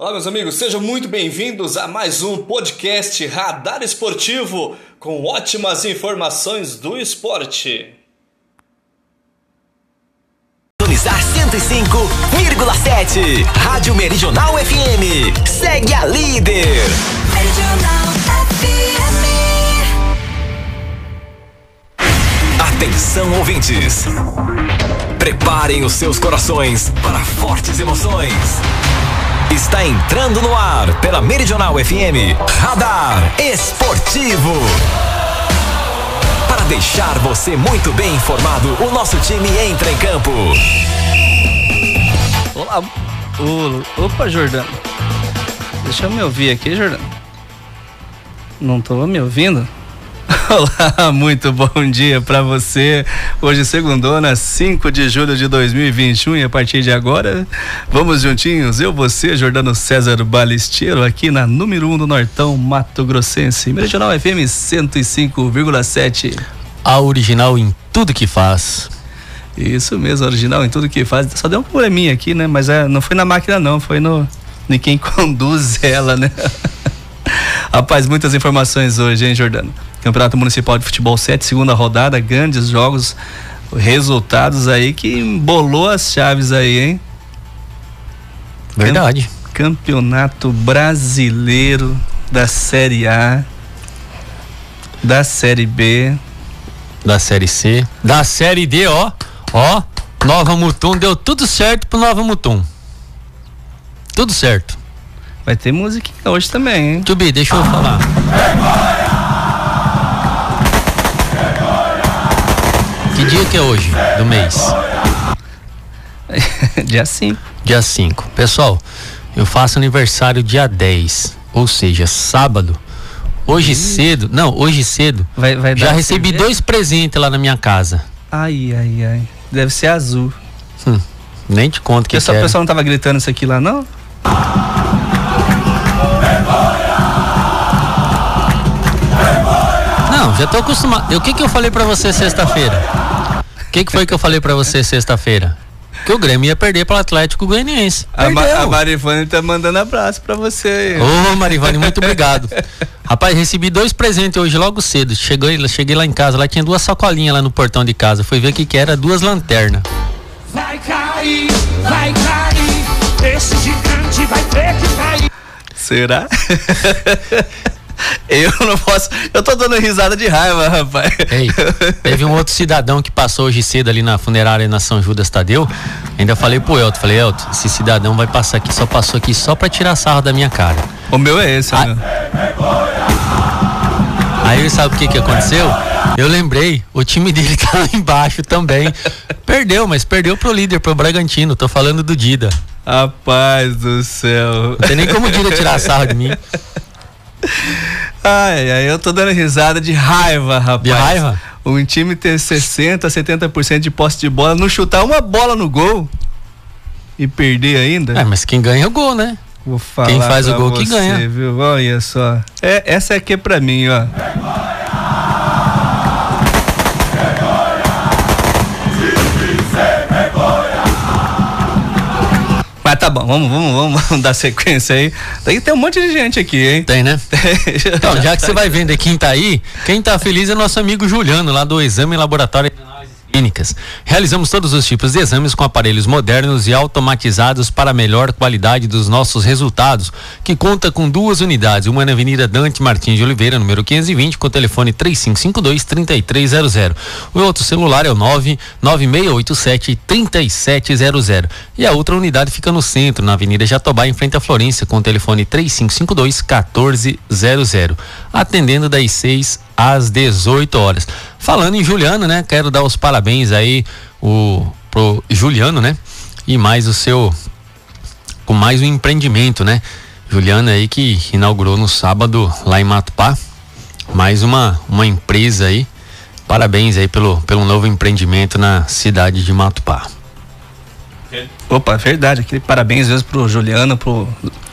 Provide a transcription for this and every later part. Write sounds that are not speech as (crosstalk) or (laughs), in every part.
Olá, meus amigos, sejam muito bem-vindos a mais um podcast Radar Esportivo com ótimas informações do esporte. Sintonizar 105,7 Rádio Meridional FM. Segue a líder. Meridional FM. Atenção, ouvintes. Preparem os seus corações para fortes emoções. Está entrando no ar pela Meridional FM. Radar Esportivo. Para deixar você muito bem informado, o nosso time entra em campo. Olá. Ô, opa, Jordano. Deixa eu me ouvir aqui, Jordano. Não tô me ouvindo? (laughs) Olá, muito bom dia para você. Hoje, segundona, 5 de julho de 2021 e a partir de agora, vamos juntinhos, eu, você, Jordano César Balesteiro, aqui na número 1 um do Nortão Mato Grossense, Meridional FM 105,7. A original em tudo que faz. Isso mesmo, original em tudo que faz. Só deu um probleminha aqui, né? Mas é, não foi na máquina, não, foi no, em quem (laughs) conduz ela, né? (laughs) Rapaz, muitas informações hoje, hein, Jordano? Campeonato Municipal de Futebol 7, segunda rodada, grandes jogos, resultados aí que embolou as chaves aí, hein? Verdade. Campeonato Brasileiro da Série A, da Série B, Da série C. Da série D, ó. Ó. Nova Mutum. Deu tudo certo pro Nova Mutum. Tudo certo. Vai ter música hoje também, hein? Tubi, deixa eu falar. Que dia que é hoje do mês? (laughs) Dia 5. Dia 5. Pessoal, eu faço aniversário dia 10, ou seja, sábado. Hoje cedo, não, hoje cedo, Vai, vai já recebi cerveja? dois presentes lá na minha casa. Ai, ai, ai. Deve ser azul. Nem te conto que o era. pessoal não tava gritando isso aqui lá, não? Não, já tô acostumado. O que que eu falei pra você sexta-feira? O que que foi que eu falei pra você sexta-feira? Que o Grêmio ia perder pro Atlético Goianiense. A, Ma a Marivane tá mandando abraço pra você. aí. Ô, Marivane, muito obrigado. Rapaz, recebi dois presentes hoje logo cedo. Cheguei, cheguei lá em casa, lá tinha duas sacolinhas lá no portão de casa. Fui ver o que que era, duas lanternas. Vai cair, vai cair. Esse gigante vai ter que cair. Será? (laughs) eu não posso. Eu tô dando risada de raiva, rapaz. Ei, teve um outro cidadão que passou hoje cedo ali na funerária na São Judas Tadeu. Ainda falei pro Elton, falei, Elton, esse cidadão vai passar aqui, só passou aqui só pra tirar sarro da minha cara. O meu é esse, meu. Aí sabe o que que aconteceu? Eu lembrei, o time dele (laughs) tá lá embaixo também. Perdeu, mas perdeu pro líder, pro Bragantino. Tô falando do Dida. Rapaz do céu. Não tem nem como o Dida tirar sarro de mim. (laughs) Ai, ai, eu tô dando risada de raiva, rapaz. De raiva? Um time ter 60, 70% de posse de bola, não chutar uma bola no gol e perder ainda. É, mas quem ganha é o gol, né? Vou falar quem faz o gol que você, ganha. Viu? Olha só. É, essa aqui é pra mim, ó. Tá bom, vamos, vamos, vamos, (laughs) vamos dar sequência aí. Daí tem um monte de gente aqui, hein? Tem, né? (laughs) Então, já que você vai vendo quem tá aí, quem tá feliz é nosso amigo Juliano, lá do Exame Laboratório Clínicas. Realizamos todos os tipos de exames com aparelhos modernos e automatizados para melhor qualidade dos nossos resultados, que conta com duas unidades, uma na Avenida Dante Martins de Oliveira, número 520, com o telefone 3552-3300. O outro celular é o 99687-3700. E a outra unidade fica no centro, na Avenida Jatobá, em frente à Florência, com o telefone 3552-1400. Atendendo das 6 às 18 horas. Falando em Juliano, né? Quero dar os parabéns aí o, pro Juliano, né? E mais o seu. Com mais um empreendimento, né? Juliano aí que inaugurou no sábado lá em Matupá. Mais uma, uma empresa aí. Parabéns aí pelo, pelo novo empreendimento na cidade de Matupá. Opa, verdade. Aquele parabéns mesmo pro Juliano, pro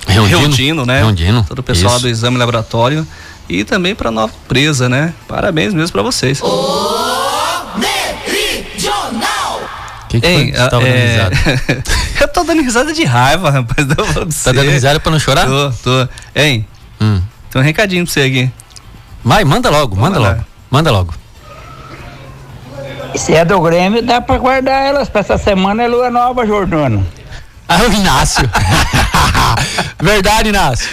Reundino. Reundino, né? Reundino, Todo o pessoal isso. do exame laboratório. E também pra nova empresa, né? Parabéns mesmo pra vocês. Meridional. Que que Hein, foi? Você tava dando é, risada? (laughs) eu tô dando risada de raiva, rapaz. Tá dando risada pra não chorar? Tô, tô. Hein, Hum. tem um recadinho pra você aqui. Vai, manda logo, manda lá. logo. Manda logo. Se é do Grêmio, dá pra guardar elas pra essa semana é lua nova, Jordano. (laughs) Ah, o Inácio. (laughs) Verdade, Inácio.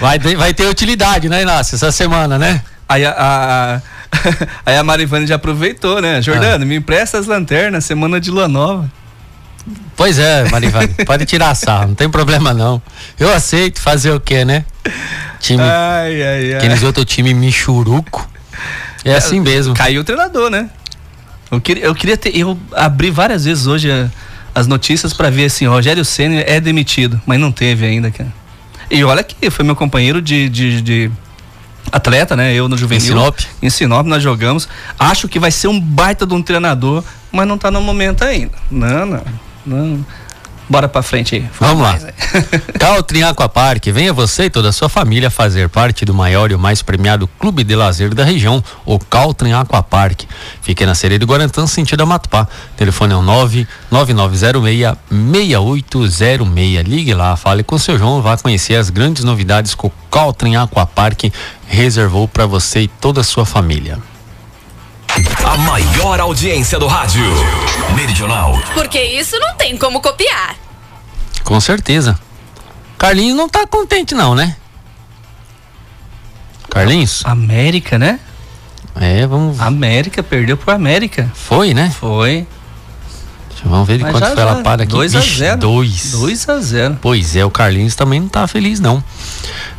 Vai ter, vai ter utilidade, né, Inácio, essa semana, né? Aí a, a, (laughs) aí a Marivane já aproveitou, né? Ah. Jordano, me empresta as lanternas, semana de lua nova. Pois é, Marivane, pode tirar sarro, não tem problema não. Eu aceito fazer o quê, né? Time, Ai, ai, ai. aqueles outro time michuruco. É assim mesmo. Caiu o treinador, né? Eu queria, eu queria ter. Eu abri várias vezes hoje a- as notícias pra ver assim: Rogério Senna é demitido, mas não teve ainda, cara. E olha que foi meu companheiro de, de, de atleta, né? Eu no Juvenil. Em Sinop? Em Sinop nós jogamos. Acho que vai ser um baita de um treinador, mas não tá no momento ainda. Não, não. não. Bora pra frente aí. Vamos lá. mais, (laughs) né? Caltrim Aquapark, venha você e toda a sua família fazer parte do maior e o mais premiado clube de lazer da região, o Caltrim Aquapark. Fique na Sereia do Guarantã, sentido a Matupá. Telefone é o 99906-6806. Ligue lá, fale com o seu João, vá conhecer as grandes novidades que o Caltrim Aquapark reservou para você e toda a sua família. A maior audiência do rádio. Meridional. Porque isso não tem como copiar. Com certeza. Carlinhos não tá contente não, né? Carlinhos? América, né? É, vamos. América, perdeu pro América. Foi, né? Foi. Vamos ver de Mas quanto foi a já. lapada aqui. 2 a Vixe, 0. Dois. 2 a 0. Pois é, o Carlinhos também não tá feliz não.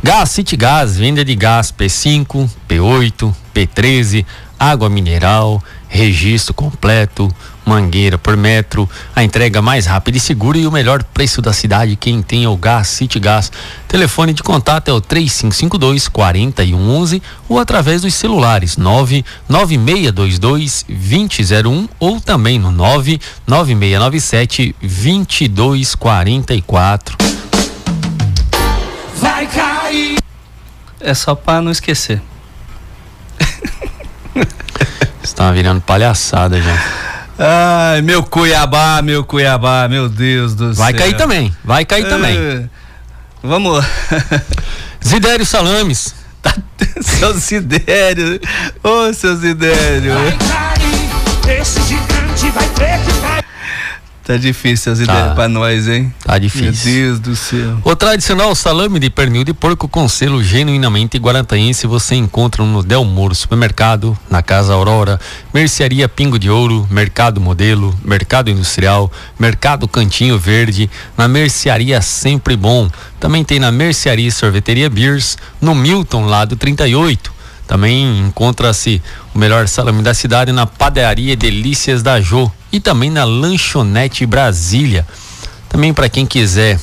Gás City Gás, venda de gás P5, P8, P13, água mineral, registro completo, mangueira por metro, a entrega mais rápida e segura e o melhor preço da cidade. Quem tem é o Gás City Gás. Telefone de contato é o 3552 4111 ou através dos celulares 99622 2001 ou também no 99697 2244. Vai cair. É só pra não esquecer. (laughs) Está virando palhaçada já. Ai, meu Cuiabá, meu Cuiabá, meu Deus do céu. Vai cair também, vai cair também. É. Vamos lá. Zidério Salames. (laughs) seu Sidério. Ô, seu Sidério. Vai cair. Tá difícil, Sidério, Tá. pra nós, hein? Tá difícil. Meu Deus do céu. O tradicional salame de pernil de porco com selo genuinamente guarantaense você encontra no Del Moro Supermercado, na Casa Aurora, Mercearia Pingo de Ouro, Mercado Modelo, Mercado Industrial, Mercado Cantinho Verde, na Mercearia Sempre Bom. Também tem na Mercearia Sorveteria Beers, no Milton, lado 38. Também encontra-se o melhor salame da cidade na Padaria Delícias da Jô e também na Lanchonete Brasília. Também para quem quiser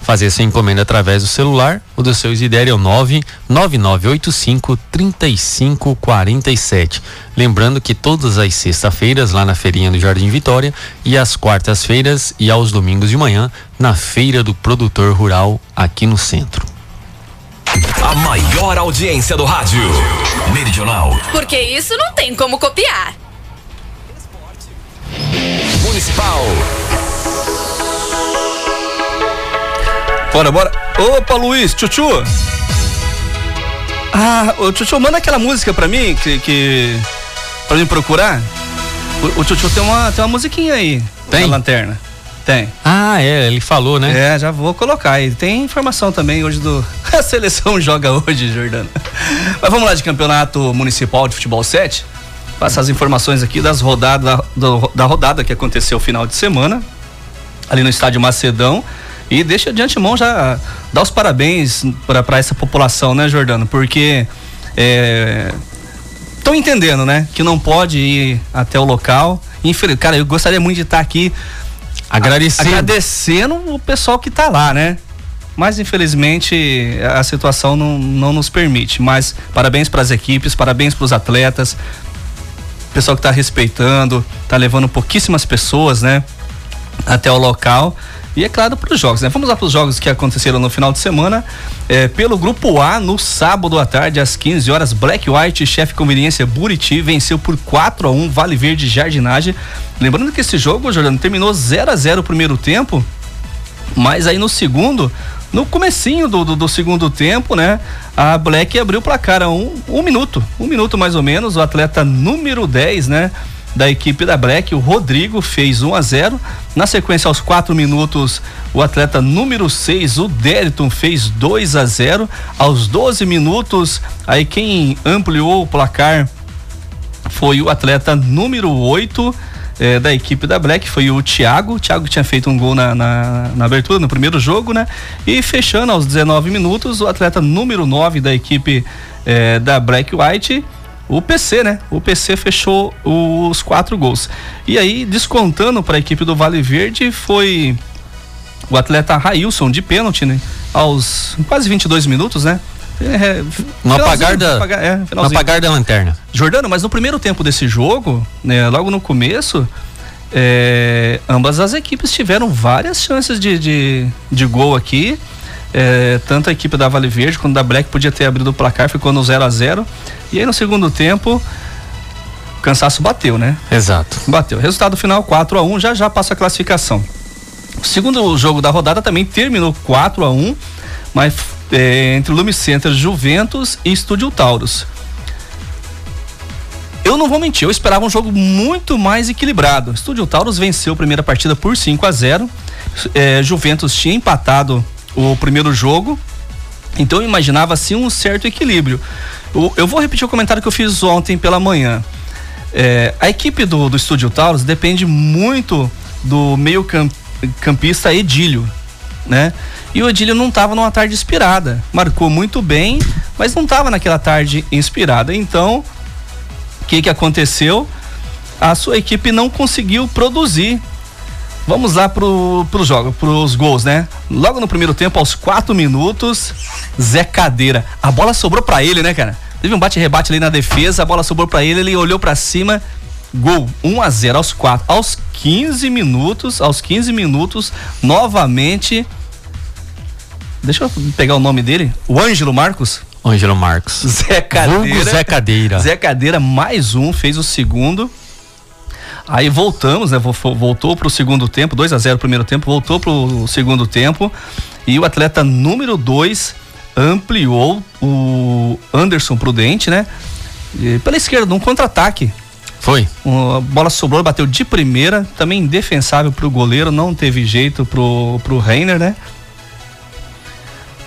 fazer sua encomenda através do celular, o do seu Isidério é o 99985 3547. Lembrando que todas as sextas-feiras lá na feirinha do Jardim Vitória e às quartas-feiras e aos domingos de manhã na feira do produtor rural aqui no centro. A maior audiência do rádio. Meridional. Porque isso não tem como copiar. Municipal. Bora, bora. Opa, Luiz, Chuchu. Ah, ô Chuchu, manda aquela música pra mim que. que pra mim procurar. O, o Chuchu tem uma, tem uma musiquinha aí. Tem? Na lanterna. Tem. Ah, é, ele falou, né? É, já vou colocar aí. Tem informação também hoje do. (laughs) A seleção joga hoje, Jordano. Mas vamos lá de campeonato municipal de futebol 7. Passar as informações aqui das rodadas do- da rodada que aconteceu final de semana ali no estádio Macedão. E deixa de antemão já dar os parabéns para essa população, né, Jordano? Porque estão entendendo, né? Que não pode ir até o local. Infeliz... Cara, eu gostaria muito de estar aqui Agradecendo. agradecendo o pessoal que tá lá, né? Mas infelizmente a situação não, não nos permite. Mas parabéns para as equipes, parabéns para os atletas, pessoal que tá respeitando, tá levando pouquíssimas pessoas, né? até o local. E é claro para os jogos, né? Vamos lá para os jogos que aconteceram no final de semana. É, pelo grupo A, no sábado à tarde, às 15 horas, Black White, chefe conveniência Buriti, venceu por 4 a 1 Vale Verde Jardinagem. Lembrando que esse jogo, Jordano, terminou 0 a 0 o primeiro tempo, mas aí no segundo, no comecinho do, do, do, segundo tempo, né? A Black abriu o placar a um, um minuto, um minuto mais ou menos. O atleta número 10, né? Da equipe da Black, o Rodrigo, fez 1 a 0 Na sequência, aos 4 minutos, o atleta número 6, o Deriton, fez 2 a 0 Aos 12 minutos, aí quem ampliou o placar foi o atleta número 8 é, da equipe da Black foi o Thiago. O Thiago tinha feito um gol na, na, na, abertura, no primeiro jogo, né? E fechando aos 19 minutos, o atleta número 9 da equipe é, da Black White. O PC, né? O PC fechou os quatro gols. E aí, descontando para a equipe do Vale Verde, foi o atleta Railson de pênalti, né? Aos quase 22 minutos, né? É, no apagar da, apagar, é, no apagar da lanterna. Jordano, mas no primeiro tempo desse jogo, né, logo no começo, é, ambas as equipes tiveram várias chances de, de, de gol aqui. É, tanto a equipe da Vale Verde quanto da Black podia ter abrido o placar, ficou no 0 a 0 E aí no segundo tempo, o cansaço bateu, né? Exato. Bateu. Resultado final 4 a 1 já já passa a classificação. O segundo jogo da rodada também terminou 4 a 1 mas é, entre Lume Center Juventus e Estúdio Taurus. Eu não vou mentir, eu esperava um jogo muito mais equilibrado. Estúdio Taurus venceu a primeira partida por 5 a 0. É, Juventus tinha empatado o primeiro jogo, então eu imaginava assim um certo equilíbrio. Eu, eu vou repetir o comentário que eu fiz ontem pela manhã. É, a equipe do, Estúdio Taurus depende muito do meio camp, campista Edílio, né? E o Edílio não estava numa tarde inspirada. Marcou muito bem, mas não estava naquela tarde inspirada. Então, o que, que aconteceu? A sua equipe não conseguiu produzir. Vamos lá pro, pro jogo, pros gols, né? Logo no primeiro tempo, aos quatro minutos, Zé Cadeira. A bola sobrou para ele, né, cara? Teve um bate-rebate ali na defesa, a bola sobrou para ele, ele olhou para cima, gol 1 a 0 aos 4. Aos 15 minutos, aos 15 minutos, novamente Deixa eu pegar o nome dele. O Ângelo Marcos. Ângelo Marcos. Zé Cadeira. Zé Cadeira. Zé Cadeira, mais um, fez o segundo. Aí voltamos, né? Voltou para o segundo tempo, 2 a 0 primeiro tempo, voltou para o segundo tempo. E o atleta número 2 ampliou o Anderson Prudente, né? E pela esquerda, num contra-ataque. Foi. A bola sobrou, bateu de primeira, também indefensável para o goleiro, não teve jeito pro, pro Reiner, né?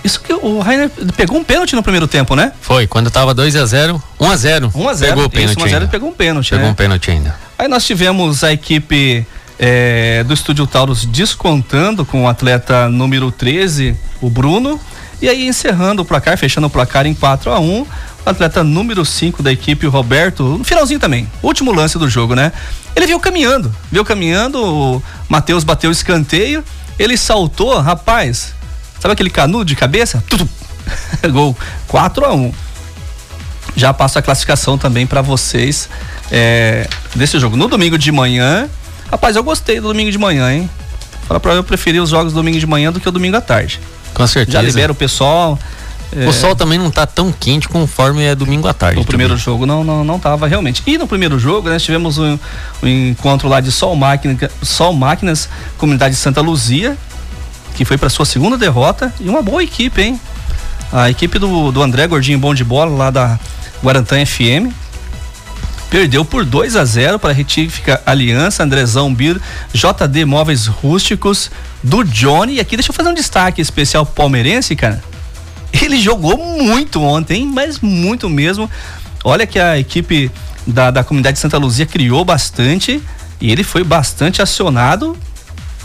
Isso que o Rainer pegou um pênalti no primeiro tempo, né? Foi, quando tava 2 a 0 1 a 0 1 a 0 Pegou o pênalti. 1 a 0 ele pegou um pênalti. Pegou né? um pênalti ainda. Aí nós tivemos a equipe é, do Estúdio Taurus descontando com o atleta número 13, o Bruno. E aí encerrando o placar, fechando o placar em 4 a 1 o atleta número 5 da equipe, o Roberto, no finalzinho também, último lance do jogo, né? Ele veio caminhando, veio caminhando, o Matheus bateu o escanteio, ele saltou, rapaz, Sabe aquele canudo de cabeça? (laughs) Gol 4 a 1 Já passo a classificação também para vocês é, desse jogo. No domingo de manhã, rapaz, eu gostei do domingo de manhã, hein? Fala pra eu preferir os jogos do domingo de manhã do que o domingo à tarde. Com certeza. Já libera o pessoal. É... O sol também não tá tão quente conforme é domingo à tarde. No primeiro também. jogo não, não, não tava realmente. E no primeiro jogo, nós tivemos um, um encontro lá de Sol, Máquina, Sol Máquinas, comunidade de Santa Luzia, que foi para sua segunda derrota e uma boa equipe, hein? A equipe do, do André Gordinho Bom de Bola, lá da Guarantã FM, perdeu por 2 a 0 para a Retífica Aliança, Andrezão Bir, JD Móveis Rústicos, do Johnny. E aqui deixa eu fazer um destaque especial palmeirense, cara. Ele jogou muito ontem, mas muito mesmo. Olha que a equipe da, da comunidade de Santa Luzia criou bastante e ele foi bastante acionado.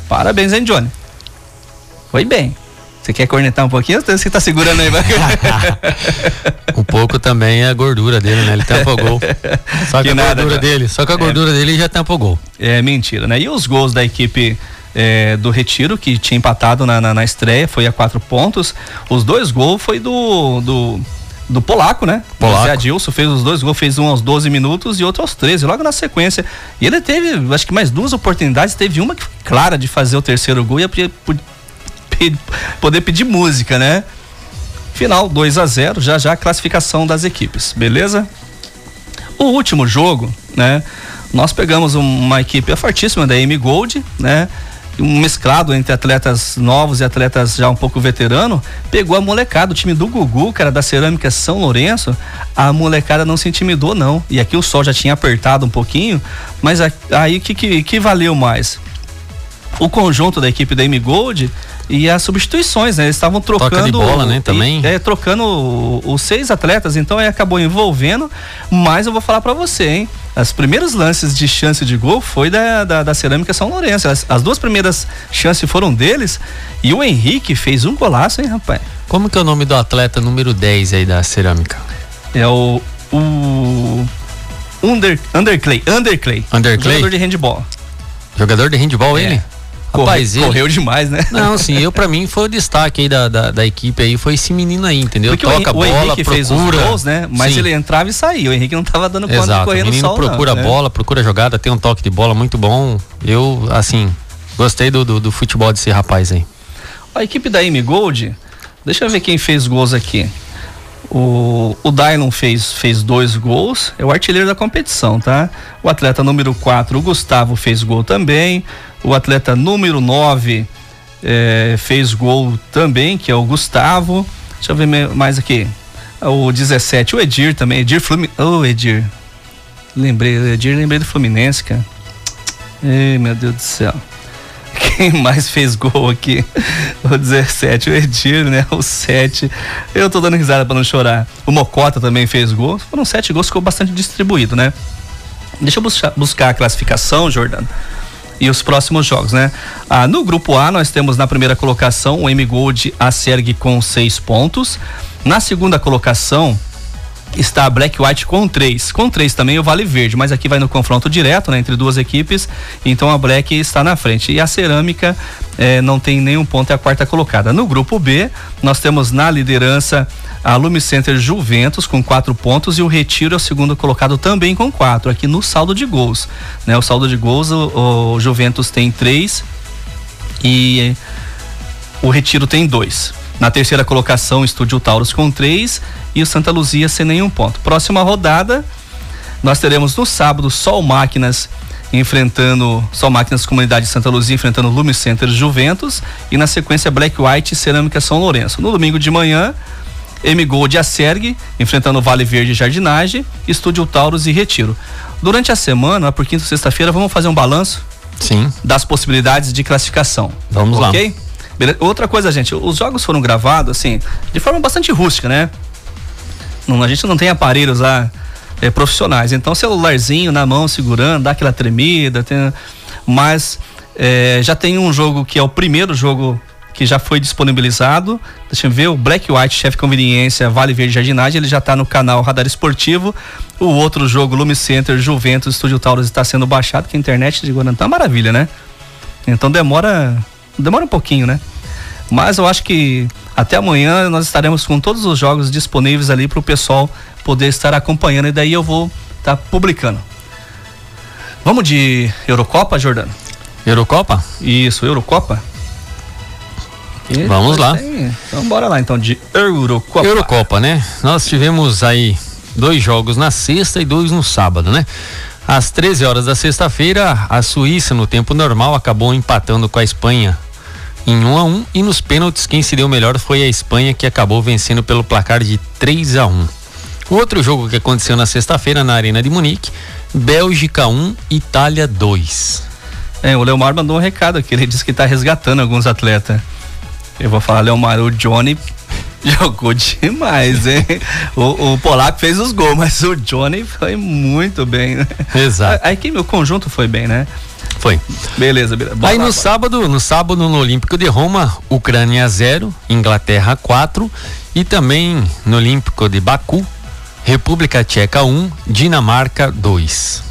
Parabéns, hein, Johnny? Foi bem. Você quer cornetar um pouquinho? Você tá segurando aí, (laughs) um pouco também é a gordura dele, né? Ele tampa o gol. Só que, que a nada, gordura dele, só que a gordura é, dele já tampa o gol. É mentira, né? E os gols da equipe é, do Retiro, que tinha empatado na, na, na, estreia, foi a quatro pontos. Os dois gols foi do, do do polaco, né? Polaco. O Adilson fez os dois gols, fez um aos 12 minutos e outro aos 13, logo na sequência. E ele teve, acho que mais duas oportunidades, teve uma que foi clara de fazer o terceiro gol e pe- poder pedir música, né? Final 2 a 0 já já classificação das equipes, beleza? O último jogo, né? Nós pegamos um- uma equipe fortíssima da M Gold, né? Um mesclado entre atletas novos e atletas já um pouco veterano, pegou a molecada, o time do Gugu, cara, da Cerâmica São Lourenço, a molecada não se intimidou não. E aqui o sol já tinha apertado um pouquinho, mas aí o que, que, que valeu mais? o conjunto da equipe da M Gold e as substituições, né? Eles estavam trocando. de bola, né, também. e- é, trocando os seis atletas, então aí acabou envolvendo. Mas eu vou falar pra você, hein? Os primeiros lances de chance de gol foi da, da, da Cerâmica São Lourenço. As, as duas primeiras chances foram deles e o Henrique fez um golaço, hein, rapaz? Como que é o nome do atleta número 10 aí da cerâmica? É o. O. Under, Underclay. Underclay. Underclay? Jogador de handball. Jogador de handball É. ele? Rapaz, ele- correu demais, né? Não, (laughs) sim, eu pra mim foi o destaque aí da, da, da equipe aí, foi esse menino aí, entendeu? Porque Toca o, Hen- o bola, Henrique procura. fez os gols, né? Mas Sim. ele entrava e saía. O Henrique não tava dando conta de Exato, correr o no menino sol, procura não, a né? bola, procura a jogada, tem um toque de bola muito bom. Eu, assim, gostei do, do, do futebol desse rapaz aí. A equipe da M Gold, deixa eu ver quem fez gols aqui. O, o Dylon fez, fez dois gols, é o artilheiro da competição, tá? O atleta número 4, o Gustavo, fez gol também. O atleta número 9 eh, fez gol também, que é o Gustavo. Deixa eu ver mais aqui. O 17, o Edir também. Edir Fluminense. Ô, Edir. Lembrei, Edir, lembrei do Fluminense, cara. Ei, meu Deus do céu. Quem (laughs) mais fez gol aqui? O 17, o Edir, né? O 7. Eu tô dando risada pra não chorar. O Mocota também fez gol. Foram sete gols, ficou bastante distribuído, né? Deixa eu buscar, buscar a classificação, Jordano. E os próximos jogos, né? Ah, no grupo A, nós temos na primeira colocação o M Gold a Serg com seis pontos. Na segunda colocação, está a Black White com três. Com três também o Vale Verde, mas aqui vai no confronto direto né, entre duas equipes, então a Black está na frente. E a Cerâmica eh, não tem nenhum ponto, é a quarta colocada. No grupo B, nós temos na liderança a Lume Center Juventus com quatro pontos e o Retiro é o segundo colocado também com quatro, aqui no saldo de gols. Né? O saldo de gols, o, o Juventus tem três e o Retiro tem dois. Na terceira colocação, o Estúdio Taurus com três e o Santa Luzia sem nenhum ponto. Próxima rodada, nós teremos no sábado Sol Máquinas enfrentando Sol Máquinas Comunidade de Santa Luzia enfrentando Lume Center Juventus e na sequência Black White Cerâmica São Lourenço. No domingo de manhã, M Gold e Acerg enfrentando Vale Verde e Jardinagem, Estúdio Taurus e Retiro. Durante a semana, por quinta e sexta-feira, vamos fazer um balanço Sim, das possibilidades de classificação. Vamos lá. Outra coisa, gente, os jogos foram gravados assim, de forma bastante rústica, né? Não, a gente não tem aparelhos lá eh, profissionais, então celularzinho na mão segurando, dá aquela tremida, tem- mas eh, já tem um jogo que é o primeiro jogo que já foi disponibilizado. Deixa eu ver, o Black White Chefe Conveniência Vale Verde Jardinagem, ele já está no canal Radar Esportivo. O outro jogo, Lume Center Juventus Estúdio Taurus, está sendo baixado, que a internet de Guarantã é maravilha, né? Então demora, demora um pouquinho, né? Mas eu acho que até amanhã nós estaremos com todos os jogos disponíveis ali para o pessoal poder estar acompanhando e daí eu vou estar publicando. Vamos de Eurocopa, Jordano? Eurocopa? Isso, Eurocopa? E Vamos lá. tem- Então bora lá então de Eurocopa. Eurocopa, né? Nós tivemos aí dois jogos na sexta e dois no sábado, né? Às 13 horas da sexta-feira, a Suíça, no tempo normal, acabou empatando com a Espanha em 1 a 1 e nos pênaltis quem se deu melhor foi a Espanha, que acabou vencendo pelo placar de 3 a 1. O outro jogo que aconteceu na sexta-feira na Arena de Munique, Bélgica 1, Itália 2. É, o Leomar mandou um recado aqui, ele disse que tá resgatando alguns atletas. Eu vou falar, Leomar, o Johnny (laughs) jogou demais, hein? O, o Polaco fez os gols, mas o Johnny foi muito bem, né? Exato. A, a equipe, o conjunto foi bem, né? Foi. Beleza, beleza. Aí lá, no sábado, no sábado no Olímpico de Roma, Ucrânia 0, Inglaterra 4 e também no Olímpico de Baku, República Tcheca 1, Dinamarca 2.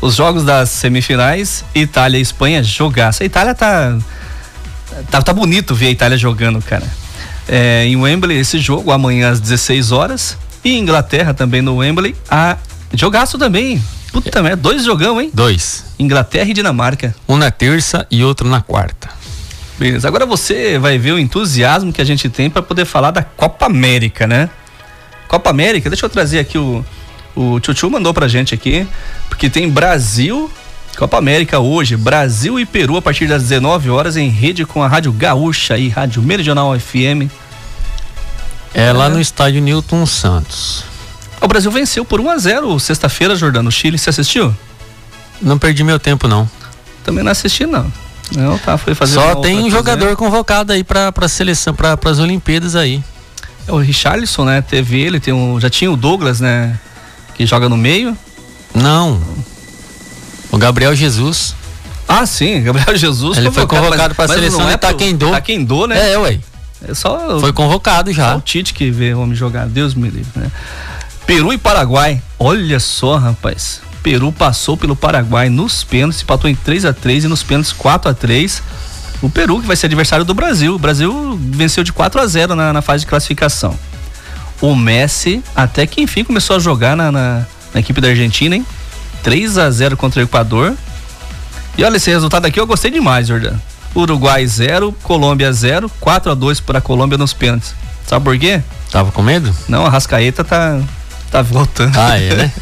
Os jogos das semifinais, Itália e Espanha, jogaça. A Itália tá, tá. Tá bonito ver a Itália jogando, cara. é, em Wembley esse jogo, amanhã às 16 horas. E Inglaterra também no Wembley. A jogaço também. Puta merda, dois jogão, hein? Dois. Inglaterra e Dinamarca. Um na terça e outro na quarta. Beleza. Agora você vai ver o entusiasmo que a gente tem para poder falar da Copa América, né? Copa América, deixa eu trazer aqui o. O Tchutchu mandou pra gente aqui, porque tem Brasil, Copa América hoje, Brasil e Peru a partir das 19 horas em rede com a Rádio Gaúcha e Rádio Meridional FM. É lá no estádio Newton Santos. O Brasil venceu por 1 a 0 sexta-feira, Jordano. Chile, você assistiu? Não perdi meu tempo, não. Também não assisti, não. Não, tá, foi fazer Só tem um jogador convocado aí pra, pra seleção, pra, pras Olimpíadas aí. É o Richarlison, né? Teve ele, tem um, já tinha o Douglas, né? Que joga no meio. Não. O Gabriel Jesus. Ah, sim, (laughs) Gabriel Jesus. Ele foi convocado para a seleção é de Taekwondo. Taekwondo, né? É, ué. É só Foi convocado já. Só o Tite que vê o homem jogar. Deus me livre, né? Peru e Paraguai. Olha só, rapaz. Peru passou pelo Paraguai nos pênaltis, empatou em 3 a 3 e nos pênaltis 4 a 3 O Peru, que vai ser adversário do Brasil. O Brasil venceu de 4 a 0 na, na fase de classificação. O Messi, até que enfim, começou a jogar na, na, na equipe da Argentina, hein? 3 a 0 contra o Equador. E olha esse resultado aqui, eu gostei demais, Jordan. Uruguai 0, Colômbia 0, 4 a 2 para a Colômbia nos pênaltis. Sabe por quê? Tava com medo? Não, a Rascaeta tá tá voltando. Ah, é, né?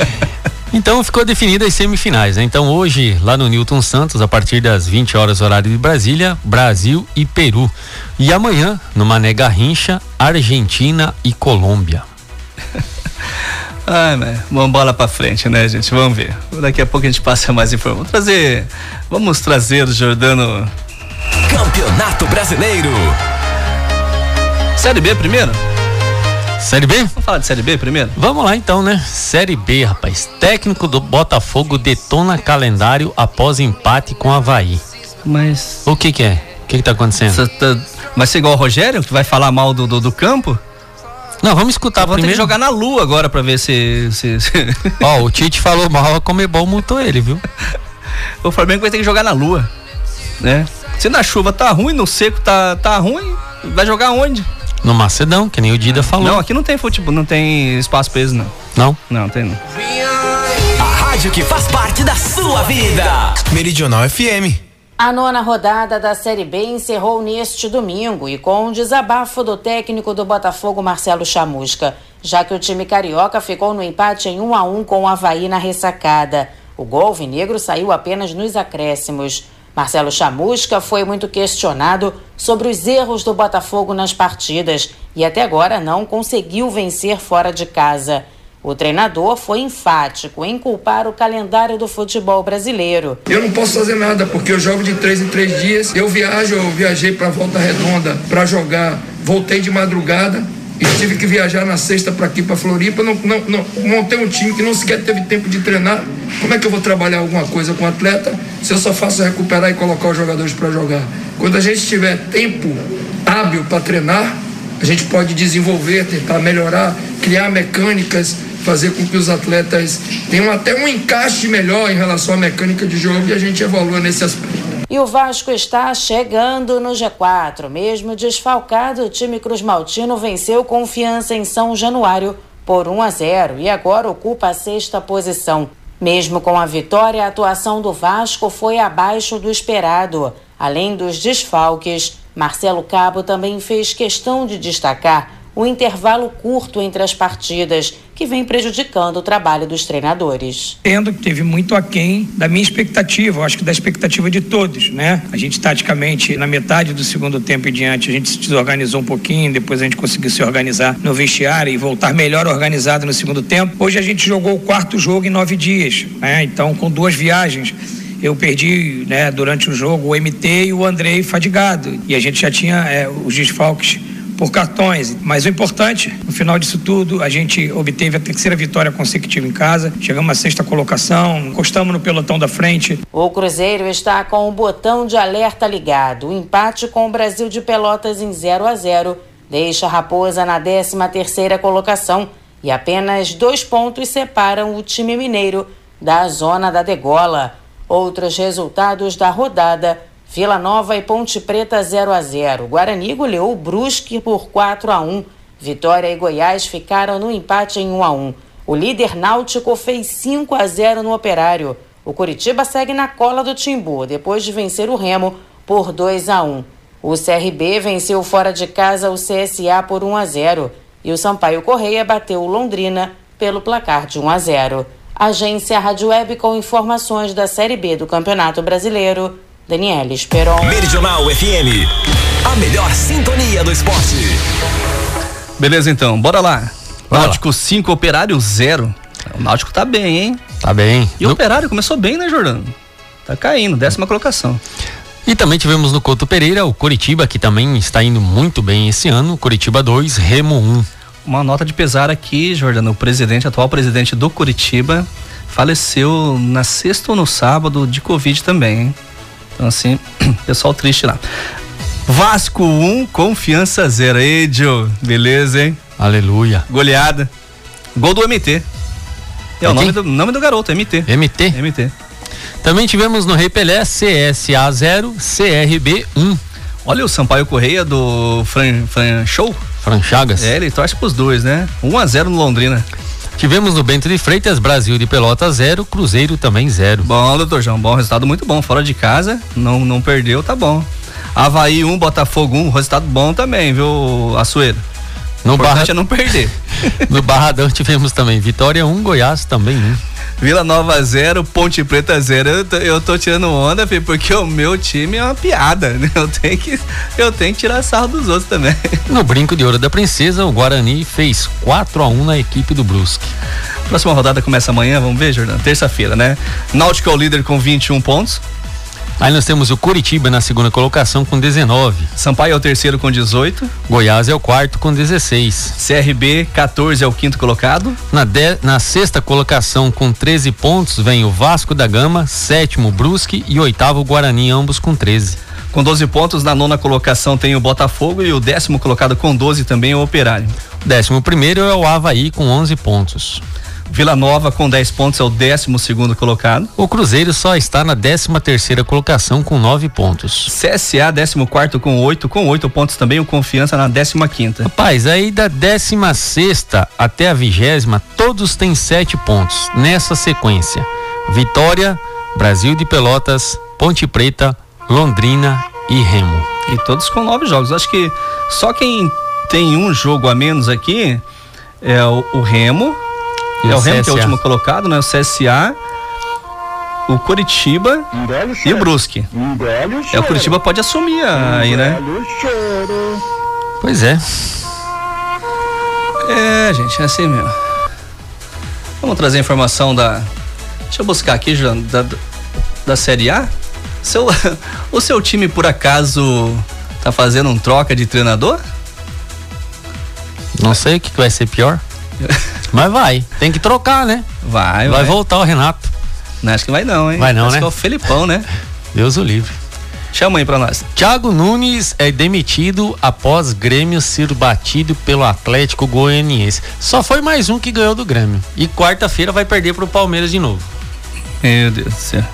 (laughs) então ficou definida as semifinais, né? Então hoje, lá no Newton Santos, a partir das 20 horas horário de Brasília, Brasil e Peru. E amanhã, no Mané Garrincha, Argentina e Colômbia. (laughs) Ai, mas vamos bola pra frente, né, gente? Vamos ver. Daqui a pouco a gente passa mais informações. Vamos trazer. Vamos trazer o Jordano. Campeonato Brasileiro. Série B primeiro? Série B? Vamos falar de Série B primeiro? Vamos lá então, né? Série B, rapaz. Técnico do Botafogo detona calendário após empate com Havaí. Mas. O que que é? O que que tá acontecendo? Tá... Vai ser igual o Rogério, que vai falar mal do, do, do campo? Não, vamos escutar Vou primeiro. ter que jogar na lua agora pra ver se. se, se... Ó, (laughs) o Tite falou mal, a Comebol multou ele, viu? o Flamengo vai ter que jogar na lua, né? Se na chuva tá ruim, no seco tá, tá ruim, vai jogar onde? No Macedão, que nem o Dida falou. Não, aqui não tem futebol, não tem espaço pra eles, não. Não? Não, tem não. A rádio que faz parte da sua vida. Meridional FM. A nona rodada da Série B encerrou neste domingo e com um desabafo do técnico do Botafogo, Marcelo Chamusca, já que o time carioca ficou no empate em 1 a 1 com o Havaí na ressacada. O gol vinegro saiu apenas nos acréscimos. Marcelo Chamusca foi muito questionado sobre os erros do Botafogo nas partidas e até agora não conseguiu vencer fora de casa. O treinador foi enfático em culpar o calendário do futebol brasileiro. Eu não posso fazer nada porque eu jogo de três em três dias. Eu viajo, eu viajei para Volta Redonda para jogar, voltei de madrugada e tive que viajar na sexta para aqui para Floripa. Não, não, não, montei um time que não sequer teve tempo de treinar. Como é que eu vou trabalhar alguma coisa com o atleta se eu só faço recuperar e colocar os jogadores para jogar? Quando a gente tiver tempo hábil para treinar, a gente pode desenvolver, tentar melhorar, criar mecânicas fazer com que os atletas tenham até um encaixe melhor em relação à mecânica de jogo e a gente evolua nesse aspecto. E o Vasco está chegando no G4. Mesmo desfalcado, o time Cruz Maltino venceu confiança em São Januário por 1 a 0 e agora ocupa a sexta posição. Mesmo com a vitória, a atuação do Vasco foi abaixo do esperado. Além dos desfalques, Marcelo Cabo também fez questão de destacar o intervalo curto entre as partidas, que vem prejudicando o trabalho dos treinadores. Entendo que teve muito aquém da minha expectativa, eu acho que da expectativa de todos, né? A gente taticamente, na metade do segundo tempo e diante, a gente se desorganizou um pouquinho, depois a gente conseguiu se organizar no vestiário e voltar melhor organizado no segundo tempo. Hoje a gente jogou o quarto jogo em nove dias, né? Então, com duas viagens eu perdi né, durante o jogo o MT e o Andrei fadigado. E a gente já tinha é, os desfalques por cartões. Mas o importante, no final disso tudo, a gente obteve a terceira vitória consecutiva em casa, chegamos à sexta colocação, encostamos no pelotão da frente. O Cruzeiro está com o botão de alerta ligado. O empate com o Brasil de Pelotas em 0 a 0 deixa a Raposa na 13 terceira colocação e apenas dois pontos separam o time mineiro da zona da degola. Outros resultados da rodada Vila Nova e Ponte Preta 0 a 0. Guarani goleou o Brusque por 4 a 1. Vitória e Goiás ficaram no empate em 1 a 1. O líder Náutico fez 5 a 0 no Operário. O Curitiba segue na cola do Timbu depois de vencer o Remo por 2 a 1. O CRB venceu fora de casa o CSA por 1 a 0 e o Sampaio Correia bateu o Londrina pelo placar de 1 a 0. Agência Rádio Web com informações da Série B do Campeonato Brasileiro. Daniela Esperon. Meridional FM, a melhor sintonia do esporte. Beleza então, bora lá. Náutico 5, Operário 0. O Náutico tá bem, hein? Tá bem. E o Operário começou bem, né, Jordano? Tá caindo, décima colocação. E também tivemos no Couto Pereira o Coritiba, que também está indo muito bem esse ano. Coritiba 2, Remo 1. Uma nota de pesar aqui, Jordano. O presidente, atual presidente do Curitiba, faleceu na sexta ou no sábado de Covid também, hein? Então, assim, (clears throat) pessoal triste lá. Vasco 1, confiança 0. Ei, Joe, beleza, hein? Aleluia. Goleada. Gol do MT. É, É o nome quem? do, nome do garoto, MT. MT. MT. Também tivemos no Rei Pelé CSA 0, CRB 1. Olha o Sampaio Correia do Fran, Fran Show. Fran Chagas. É, ele torce pros dois, né? 1 a 0 no Londrina. Tivemos no Bento de Freitas, Brasil de Pelota 0, Cruzeiro também 0. Bom, doutor João, bom resultado muito bom. Fora de casa, não, não perdeu, tá bom. Havaí 1, Botafogo 1, resultado bom também, viu, Açoeiro? No, Importante Barra... é não perder. (laughs) no Barradão tivemos também Vitória 1, Goiás também 1. Vila Nova 0, Ponte Preta 0. Eu tô, eu tô tirando onda, filho, porque o meu time é uma piada, né? Eu tenho que, eu tenho que tirar sarro dos outros também. No Brinco de Ouro da Princesa, o Guarani fez 4 a 1 na equipe do Brusque. Próxima rodada começa amanhã, vamos ver, Jordão? Terça-feira, né? Náutico é o líder com 21 pontos. Aí nós temos o Curitiba na segunda colocação com 19. Sampaio é o terceiro com 18. Goiás é o quarto com 16. CRB 14 é o quinto colocado. Na, de, na sexta colocação com 13 pontos vem o Vasco da Gama, sétimo Brusque e oitavo Guarani, ambos com 13. Com 12 pontos, na nona colocação tem o Botafogo e o décimo colocado com 12 também é o Operário. O décimo primeiro é o Havaí com 11 pontos. Vila Nova com 10 pontos é o décimo segundo colocado. O Cruzeiro só está na décima terceira colocação com 9 pontos. CSA 14 quarto com 8, com 8 pontos também, o Confiança na 15 quinta. Rapaz, aí da décima sexta até a vigésima, todos têm 7 pontos nessa sequência. Vitória, Brasil de Pelotas, Ponte Preta, Londrina e Remo. E todos com nove jogos. Acho que só quem tem um jogo a menos aqui é o, o Remo. E é o Remo que é o último colocado, né? O CSA, o Curitiba e o Brusque. É, o Curitiba pode assumir aí, né? Pois é. É, gente, é assim mesmo. Vamos trazer a informação da. Deixa eu buscar aqui, Juliano, da, da Série A. Seu, (laughs) o seu time, por acaso, tá fazendo um troca de treinador? Não sei o que vai ser pior. (laughs) Mas vai. Tem que trocar, né? Vai, Vai voltar o Renato. Não, acho que vai não, hein? Vai não, acho né? que é o Felipão, né? (laughs) Deus o livre. Chama aí pra nós. Thiago Nunes é demitido após Grêmio ser batido pelo Atlético Goianiense. Só foi mais um que ganhou do Grêmio. E quarta-feira vai perder pro Palmeiras de novo. Meu Deus do céu.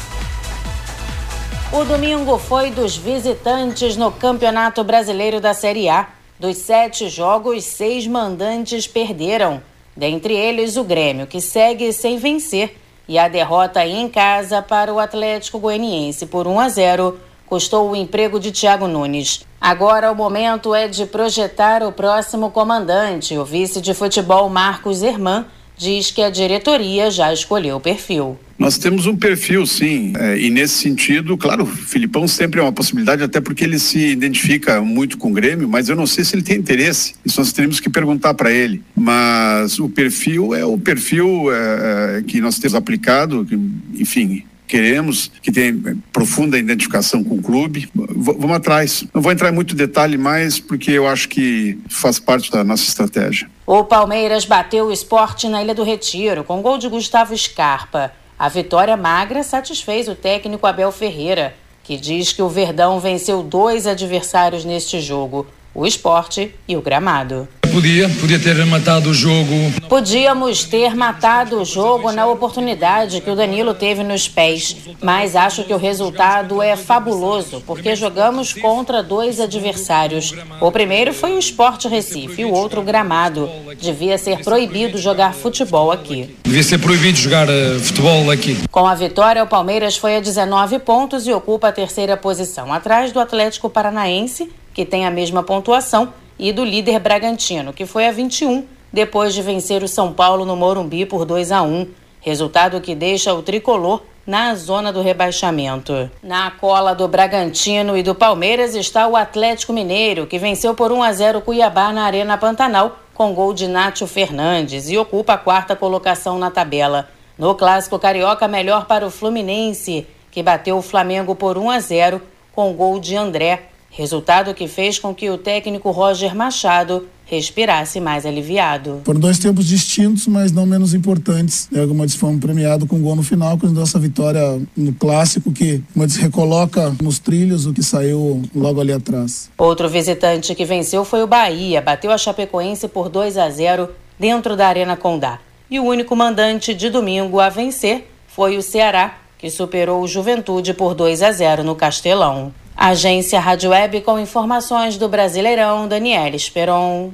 O domingo foi dos visitantes no Campeonato Brasileiro da Série A. Dos sete jogos, seis mandantes perderam. Dentre eles, o Grêmio, que segue sem vencer. E a derrota em casa para o Atlético Goianiense por 1 a 0 custou o emprego de Thiago Nunes. Agora o momento é de projetar o próximo comandante. O vice de futebol Marcos Herman diz que a diretoria já escolheu o perfil. Nós temos um perfil, sim, é, e nesse sentido, claro, o Filipão sempre é uma possibilidade, até porque ele se identifica muito com o Grêmio, mas eu não sei se ele tem interesse. Isso nós teríamos que perguntar para ele. Mas o perfil é o perfil é, que nós temos aplicado, que, enfim. Queremos que tenha profunda identificação com o clube. V vamos atrás. Não vou entrar em muito detalhe mais, porque eu acho que faz parte da nossa estratégia. O Palmeiras bateu o esporte na Ilha do Retiro, com gol de Gustavo Scarpa. A vitória magra satisfez o técnico Abel Ferreira, que diz que o Verdão venceu dois adversários neste jogo, o esporte e o gramado. Podia, podia ter matado o jogo. Podíamos ter matado o jogo na oportunidade que o Danilo teve nos pés, mas acho que o resultado é fabuloso, porque jogamos contra dois adversários. O primeiro foi o Sport Recife o outro o Gramado. Devia ser proibido jogar futebol aqui. Devia ser proibido jogar uh, futebol aqui. Com a vitória, o Palmeiras foi a 19 pontos e ocupa a terceira posição, atrás do Atlético Paranaense, que tem a mesma pontuação, e do líder Bragantino, que foi a 21, depois de vencer o São Paulo no Morumbi por 2 a 1. Resultado que deixa o tricolor na zona do rebaixamento. Na cola do Bragantino e do Palmeiras está o Atlético Mineiro, que venceu por 1 a 0 Cuiabá na Arena Pantanal com gol de Nátio Fernandes e ocupa a quarta colocação na tabela. No clássico carioca, melhor para o Fluminense, que bateu o Flamengo por 1 a 0 com gol de André Resultado que fez com que o técnico Roger Machado respirasse mais aliviado. Foram dois tempos distintos, mas não menos importantes. É, como disse, fomos premiados com gol no final, com nossa vitória no clássico, que, como disse, recoloca nos trilhos o que saiu logo ali atrás. Outro visitante que venceu foi o Bahia, bateu a Chapecoense por 2 a 0 dentro da Arena Condá. E o único mandante de domingo a vencer foi o Ceará, que superou o Juventude por 2 a 0 no Castelão. Agência Rádio Web com informações do Brasileirão, Daniela Esperon.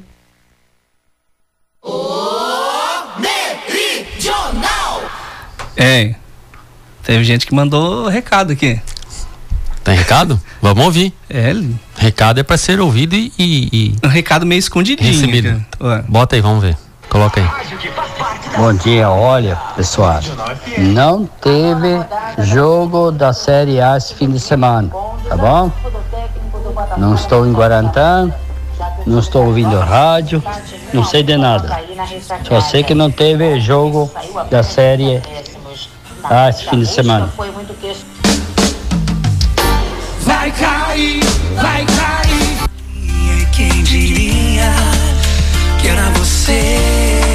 O Meridional. É, teve gente que mandou recado aqui. Tem recado? Vamos ouvir. É. Recado é para ser ouvido e, e, Um recado meio escondidinho. recebido. Bota aí, vamos ver. Coloca aí. Bom dia, olha, pessoal. Não teve jogo da Série A esse fim de semana, tá bom? Não estou em Guarantã, não estou ouvindo rádio, não sei de nada. Só sei que não teve jogo da Série A esse fim de semana. Vai cair, vai cair. Quem diria que era você?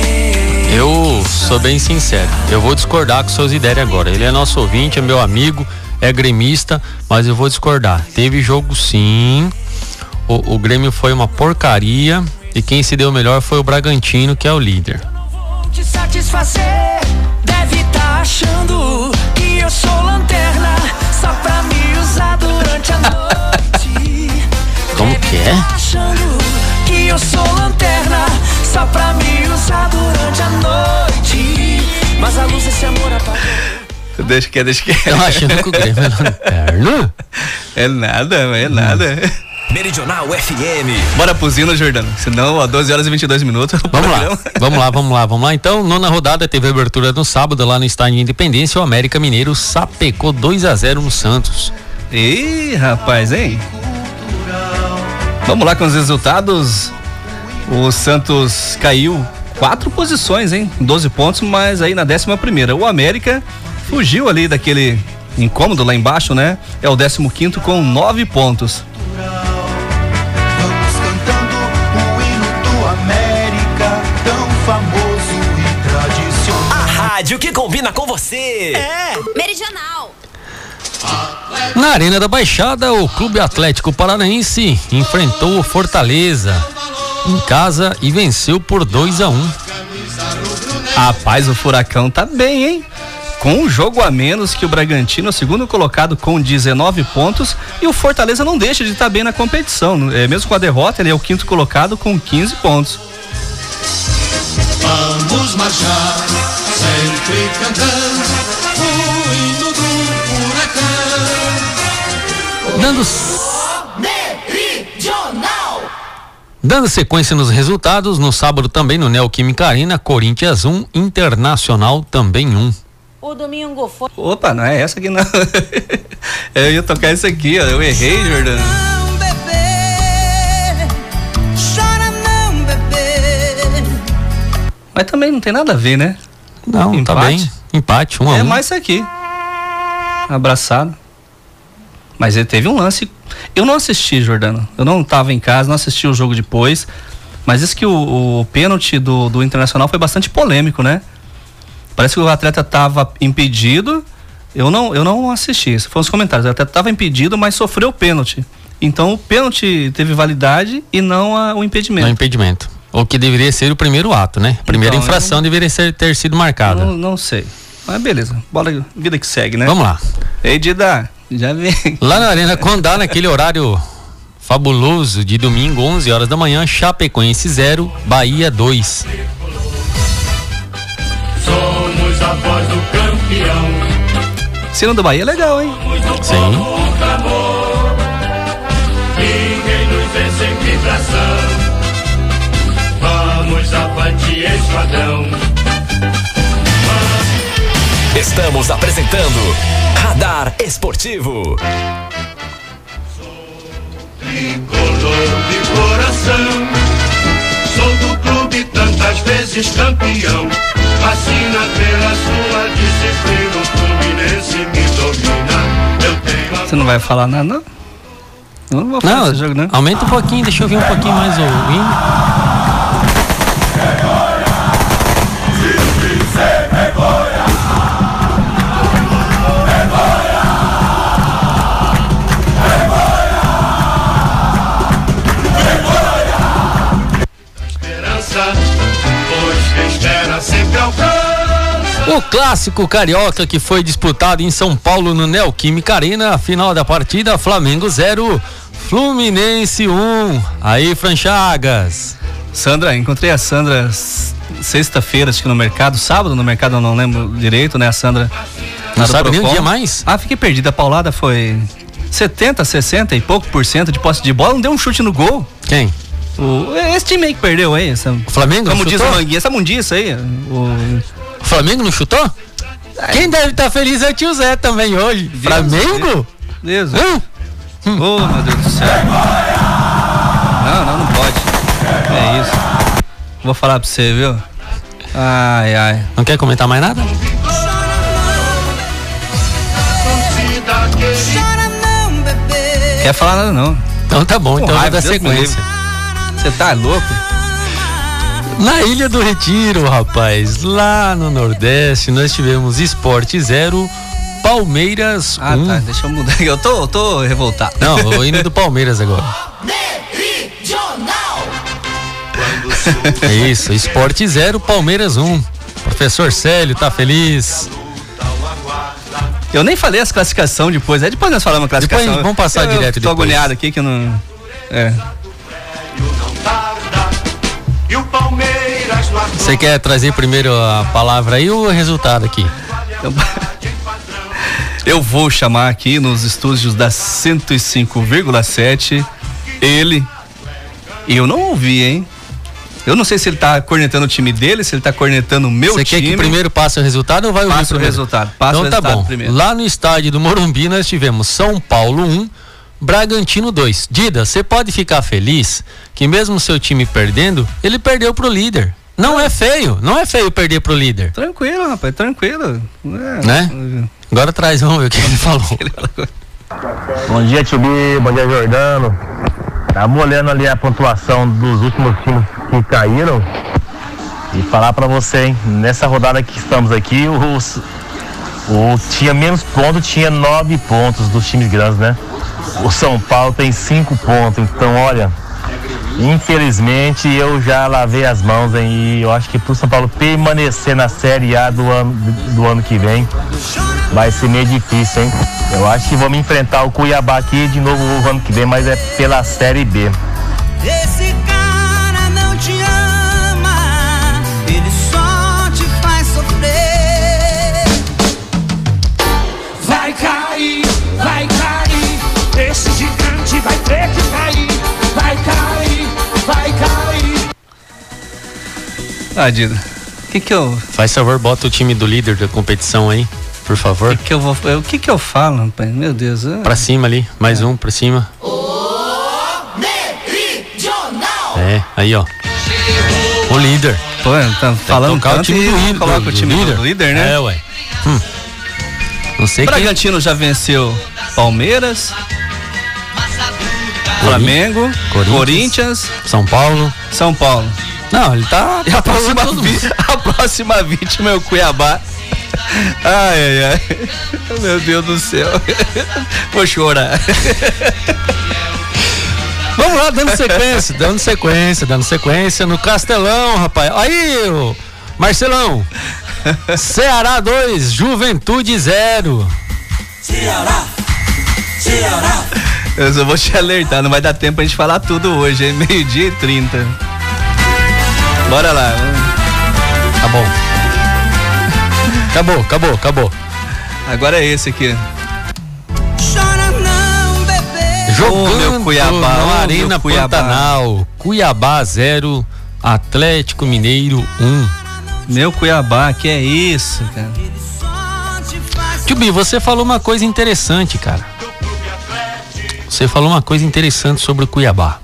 Sou bem sincero. Eu vou discordar com seus ideias agora. Ele é nosso ouvinte, é meu amigo, é gremista, mas eu vou discordar. Teve jogo sim. O, o Grêmio foi uma porcaria e quem se deu melhor foi o Bragantino, que é o líder. Te satisfazer, deve tá achando que eu sou lanterna só pra me usar durante a noite. (laughs) Como que é? achando que eu sou lanterna só pra me usar durante a noite. Mas a luz desse amor apagou. Deixa que é, deixa que é. Eu achando que o Grêmio é lanterna. (laughs) É nada, é nada. Meridional FM. Bora pro Zino, Jordano. Senão, ó, 12 horas e 22 minutos. Vamos lá, vamos lá, vamos lá, vamos lá. Então, nona rodada teve abertura no sábado lá no estádio de Independência. O América Mineiro sapecou 2 a 0 no Santos. Ih, rapaz, hein? Vamos lá com os resultados. O Santos caiu quatro posições, hein? 12 pontos, mas aí na décima primeira. O América fugiu ali daquele incômodo lá embaixo, né? É o 15 quinto com nove pontos. do América, tão famoso e tradicional. A rádio que combina com você. É. Meridional. Na Arena da Baixada, o Clube Atlético Paranaense enfrentou o Fortaleza em casa e venceu por 2 a 1. Rapaz, o Furacão tá bem, hein? Com um jogo a menos que o Bragantino, o segundo colocado com 19 pontos, e o Fortaleza não deixa de estar bem na competição. É, mesmo com a derrota, ele é o quinto colocado com 15 pontos. Vamos marchar, sempre cantando o hino do furacão. Dando, dando sequência nos resultados, no sábado também no Neoquímica Arena, Corinthians 1, Internacional também 1. O domingo foi. Opa, não é essa aqui não. (laughs) eu ia tocar isso aqui, ó. Eu errei, Jordano. Chora não, bebê. Mas também não tem nada a ver, né? Não, tá Empate? bem. Empate, 1 a 1. É mais isso aqui. Abraçado. Mas ele teve um lance. Eu não assisti, Jordano. Eu não tava em casa, não assisti o jogo depois. Mas isso que o, o pênalti do, do Internacional foi bastante polêmico, né? Parece que o atleta tava impedido. Eu não, eu não assisti. Esses foram os comentários. O atleta tava impedido, mas sofreu o pênalti. Então o pênalti teve validade e não a- o impedimento. Não impedimento. O que deveria ser o primeiro ato, né? A primeira Então, infração eu- deveria ser, ter sido marcada. Não, não sei. Mas beleza. Bola, vida que segue, né? Vamos lá. Ei, Dida, já vem. Lá na Arena Condá, naquele horário fabuloso de domingo, 11 horas da manhã, Chapecoense 0, Bahia 2. Somos a voz do campeão. Cena do Bahia é legal, hein? Sim. Ninguém nos vê sem vibração. Vamos avante, esquadrão. Estamos apresentando Radar Esportivo. Tricolor de coração. Sou do clube tantas vezes campeão. Fascina pela sua disciplina. O Fluminense me domina. Eu tenho a Você não vai falar nada, não? Eu não vou falar Não, jogo, né? aumenta um pouquinho, deixa eu ver um pouquinho mais o hino. Clássico carioca que foi disputado em São Paulo no Neoquímica Arena, final da partida Flamengo 0, Fluminense 1. Aí, Franchagas. Sandra, encontrei a Sandra sexta-feira, acho que no mercado, sábado no mercado, eu não lembro direito, né? A Sandra. Não sabe nem o Procon. dia mais? Ah, fiquei perdida. A paulada foi 70, 60 e pouco por cento de posse de bola. Não deu um chute no gol. Quem? O, esse time aí que perdeu aí. Essa, O Flamengo como diz o? Manguinha, essa mundiça aí. O, O Flamengo não chutou? Quem deve estar feliz é o tio Zé também hoje. Flamengo? Deus. Hum? Oh, meu Deus do céu. Não, não, não pode. É isso. Vou falar pra você, viu? Ai, ai. Não quer comentar mais nada? Quer falar nada, não. Então tá bom, Com então vai dar Deus sequência. Você tá louco? Na Ilha do Retiro, rapaz, lá no Nordeste, nós tivemos Esporte 0, Palmeiras 1. Ah, tá. Deixa eu mudar. Eu tô, eu tô revoltado. Não, o hino do Palmeiras agora. É isso, Esporte 0, Palmeiras 1. Professor Célio tá feliz. Eu nem falei as classificação depois. É depois nós falamos a classificação. Depois vamos passar eu, direto eu tô depois. agoniado aqui que eu não. É. Você quer trazer primeiro a palavra aí ou o resultado aqui? (laughs) Eu vou chamar aqui nos estúdios da 105,7 ele. E eu não ouvi, hein? Eu não sei se ele tá cornetando o time dele, se ele tá cornetando o meu Você time. quer que primeiro passe o resultado ou vai ouvir Passa o primeiro? resultado, passa então o tá resultado bom. primeiro. Lá no estádio do Morumbi nós tivemos São Paulo 1, Bragantino 2. Dida, você pode ficar feliz que mesmo seu time perdendo, ele perdeu pro líder. Não é feio, não é feio perder pro líder, Tranquilo, rapaz, tranquilo. É. né? Agora traz, vamos ver o que ele (laughs) falou. Bom dia, Tio Bi, bom dia, Jordano. Tava olhando ali a pontuação dos últimos times que caíram e falar pra você, hein, nessa rodada que estamos aqui, os, o tinha menos pontos, tinha nove pontos dos times grandes, né? O São Paulo tem cinco pontos, então olha, infelizmente eu já lavei as mãos e eu acho que pro São Paulo permanecer na Série A do ano, do ano que vem vai ser meio difícil, hein? Eu acho que vamos enfrentar o Cuiabá aqui de novo o ano que vem, mas é pela Série B. Esse cara Ah, Dida. O que que eu. Faz favor, bota o time do líder da competição aí, por favor. O que, que eu vou. O que que eu falo, rapaz? Meu Deus. ah. Pra cima ali, mais um pra cima. É, aí ó. O líder. Pô, tá falando tocar o tanto time e do líder, coloca o do time líder. do líder, né? É, ué. Hum. Não sei quem. Bragantino já venceu Palmeiras, Flamengo, Corinthians. Corinthians, São Paulo. São Paulo. Não, ele tá. E (laughs) a tá próxima, todo vi- mundo. (laughs) a próxima vítima é o Cuiabá. Ai, ai, ai. (laughs) Meu Deus do céu. Vou chorar. Vamos lá, dando sequência, dando sequência, dando sequência no Castelão, rapaz. Aí, ô, Marcelão. Ceará 2, Juventude 0. Ceará, Ceará. Eu só vou te alertar, não vai dar tempo a gente falar tudo hoje, hein? Meio-dia e 30. Bora lá. Tá bom. Acabou, acabou, acabou. Agora é esse aqui. Chora não, bebê. Jogando meu Cuiabá, na ô, meu Arena Cuiabá. Pantanal. Cuiabá 0, Atlético Mineiro 1. Meu Cuiabá, que é isso, cara? Tubi, você falou uma coisa interessante, cara. Você falou uma coisa interessante sobre o Cuiabá.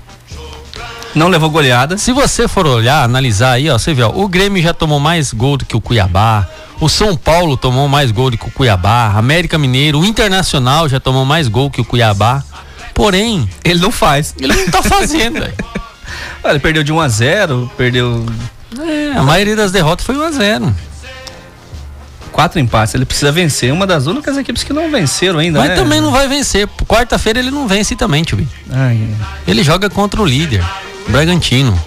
Não levou goleada. Se você for olhar, analisar aí, ó, você vê, ó, o Grêmio já tomou mais gol do que o Cuiabá. O São Paulo tomou mais gol do que o Cuiabá. América Mineiro, o Internacional já tomou mais gol que o Cuiabá. Porém, Ele não faz. ele não tá fazendo. (laughs) Olha, ele perdeu de 1 a 0 perdeu É, a maioria das derrotas foi 1 a 0 quatro empates. Ele precisa vencer. Uma das únicas equipes que não venceram ainda, Mas né? também não vai vencer. Quarta-feira ele não vence também, tio. Ele joga contra o líder, Bragantino.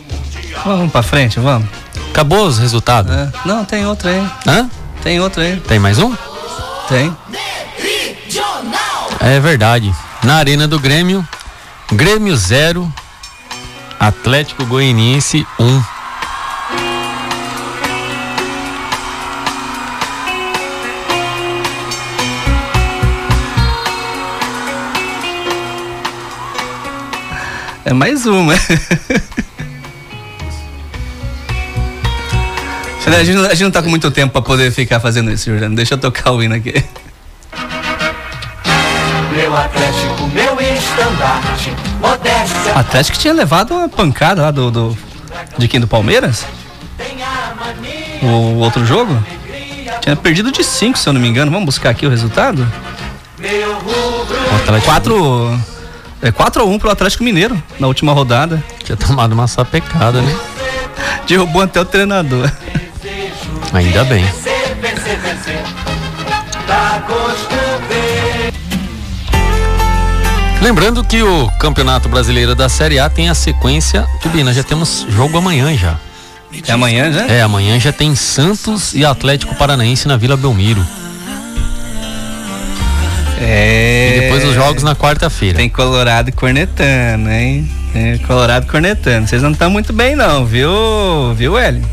vamos pra frente, vamos. Acabou os resultados? É. Não, tem outro aí. Hã? Tem outro aí. Tem mais um? Tem. É verdade. Na Arena do Grêmio, Grêmio 0, Atlético Goianiense 1. Um. É mais uma. A gente, não- a gente não tá com muito tempo pra poder ficar fazendo isso, Jordano. Deixa eu tocar o hino aqui. Meu Atlético, meu estandarte, modéstia. O Atlético tinha levado uma pancada lá do, do- de quem? Do Palmeiras? O outro jogo? Tinha perdido de 5, se eu não me engano. Vamos buscar aqui o resultado? O Atlético 4 é 4 a 1 pro Atlético Mineiro na última rodada. tinha tomado uma sapecada, né? Derrubou até o treinador. Ainda bem. Lembrando que o Campeonato Brasileiro da Série A tem a sequência. Tubina, já temos jogo amanhã já. É amanhã já? É, amanhã já tem Santos e Atlético Paranaense na Vila Belmiro. É. E depois os jogos na quarta-feira. Tem Colorado e cornetando, hein? Tem Colorado cornetando. Vocês não estão muito bem, não, viu, viu, Hélio?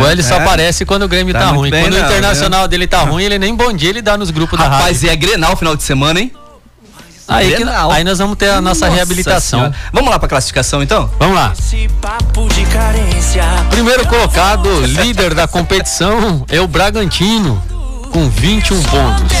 O Hélio só É. aparece quando o Grêmio Tá tá, ruim. bem quando o não, internacional viu? dele tá ruim, ele nem bom dia ele dá nos grupos da Rapaz, rádio. e é Grenal final de semana, hein? Aí, que- aí nós vamos ter a nossa, reabilitação. Senhora. Vamos lá pra classificação, então? Vamos lá. Primeiro colocado, líder da competição, é o Bragantino, com 21 pontos.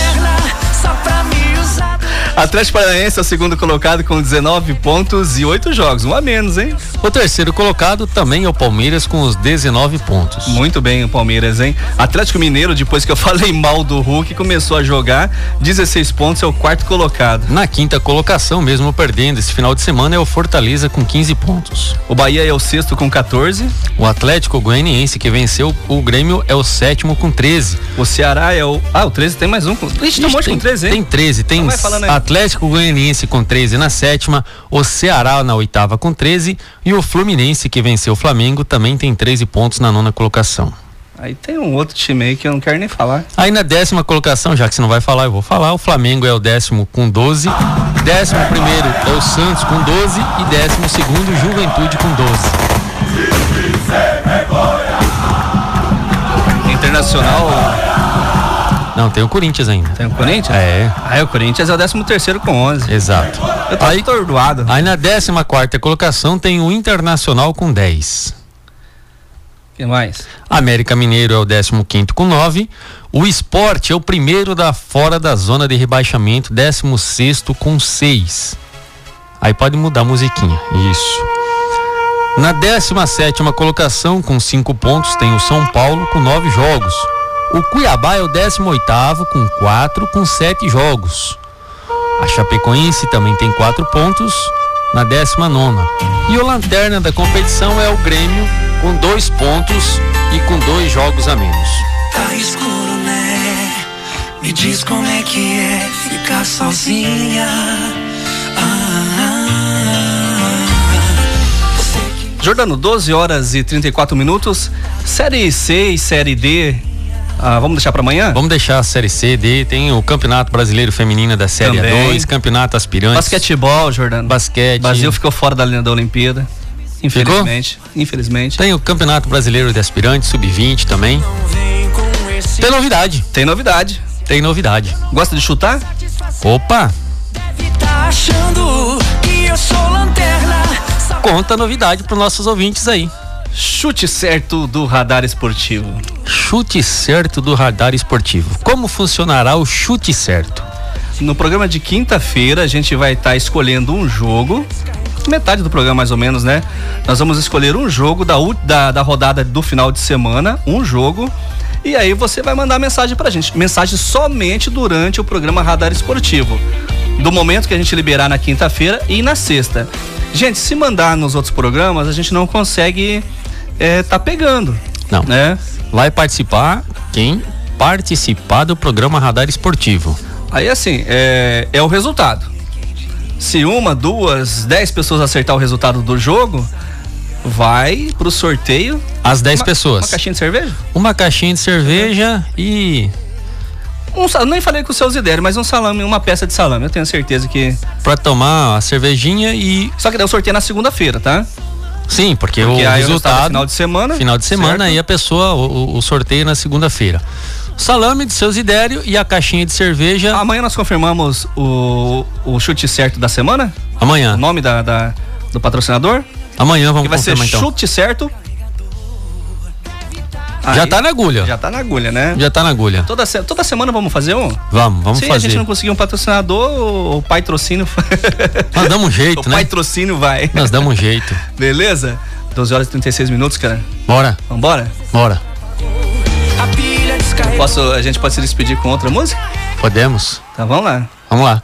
Atlético Paranaense é o segundo colocado com 19 pontos e 8 jogos. Um a menos, hein? O terceiro colocado também é o Palmeiras, com os 19 pontos. Muito bem o Palmeiras, hein? Atlético Mineiro, depois que eu (laughs) falei mal do Hulk, começou a jogar. 16 pontos, é o quarto colocado. Na quinta colocação, mesmo perdendo esse final de semana, é o Fortaleza com 15 pontos. O Bahia é o sexto com 14. O Atlético Goianiense, que venceu o Grêmio, é o sétimo com 13. O Ceará é o. Ah, o 13 tem mais um. com- Ixi, tem um monte tem, com 13, hein? Tem 13, tem Então vai falando aí. Atlético Goianiense com 13 na sétima, o Ceará na oitava com 13 e o Fluminense, que venceu o Flamengo, também tem 13 pontos na nona colocação. Aí tem um outro time aí que eu não quero nem falar. Aí na décima colocação, já que você não vai falar, eu vou falar. O Flamengo é o décimo com 12. Décimo primeiro é o Santos com 12. E décimo segundo, Juventude com 12. Internacional. Não, tem o Corinthians ainda. Tem o Corinthians? É. Aí o Corinthians é o 13 terceiro com 11. Exato. Eu tô Aí- atordoado. Aí na décima quarta colocação tem o Internacional com 10. O que mais? América Mineiro é o 15 com 9. O Esporte é o primeiro da fora da zona de rebaixamento, 16 com 6. Aí pode mudar a musiquinha. Isso. Na 17 colocação, com 5 pontos, tem o São Paulo com 9 jogos. O Cuiabá é o 18 com 4, com 7 jogos. A Chapecoense também tem 4 pontos na 19. E o lanterna da competição é o Grêmio, com 2 pontos e com 2 jogos a menos. Tá escuro, né? Me diz como é que é ficar sozinha. Jordano, 12 horas e 34 minutos. Série C e Série D. Ah, vamos deixar para amanhã? Vamos deixar a Série C, D. Tem o Campeonato Brasileiro Feminino da Série Também. 2, Campeonato Aspirantes. Basquetebol, Jordano. Basquete. O Brasil ficou fora da linha da Olimpíada. Infelizmente. Infelizmente. Tem o Campeonato Brasileiro de Aspirantes, Sub-20 também. Tem novidade. Tem novidade. Tem novidade. Gosta de chutar? Opa! Tá? Conta a novidade para nossos ouvintes aí. Chute certo do radar esportivo. Chute certo do radar esportivo. Como funcionará o chute certo? No programa de quinta-feira, a gente vai estar escolhendo um jogo. Metade do programa, mais ou menos, né? Nós vamos escolher um jogo da, da, da rodada do final de semana, um jogo. E aí você vai mandar mensagem pra gente. Mensagem somente durante o programa Radar Esportivo. Do momento que a gente liberar na quinta-feira e na sexta. Gente, se mandar nos outros programas, a gente não consegue é, tá pegando. Não. Né? Vai participar quem participar do programa Radar Esportivo. Aí assim, é, é o resultado. Se uma, duas, dez pessoas acertar o resultado do jogo, vai pro sorteio. As 10 Uma- pessoas. Uma caixinha de cerveja? Uma caixinha de cerveja e. Um, nem falei com os seus ideias, mas um salame, uma peça de salame. Eu tenho certeza que. Pra tomar a cervejinha e. Só que daí o sorteio é na segunda-feira, tá? Sim, porque, Porque o resultado final de semana, Final de semana certo? aí a pessoa, o, o- sorteio na segunda-feira. Salame de seus idério e a caixinha de cerveja. Amanhã nós confirmamos o, o chute certo da semana? Amanhã. O nome da, da- do patrocinador? Amanhã vamos Que vai ser confirmar então. chute certo. Já Aí- tá na agulha. Já tá na agulha, né? Já tá na agulha. Toda, se- toda semana vamos fazer um? Vamos, vamos Se a fazer. gente não conseguir um patrocinador, o patrocínio. Nós damos um jeito, (laughs) o né? patrocínio vai. Nós damos um jeito. (laughs) Beleza? 12 horas e 36 minutos, cara. Bora. Vambora? Bora. Posso, a gente pode se despedir com outra música? Podemos. Então vamos lá. Vamos lá.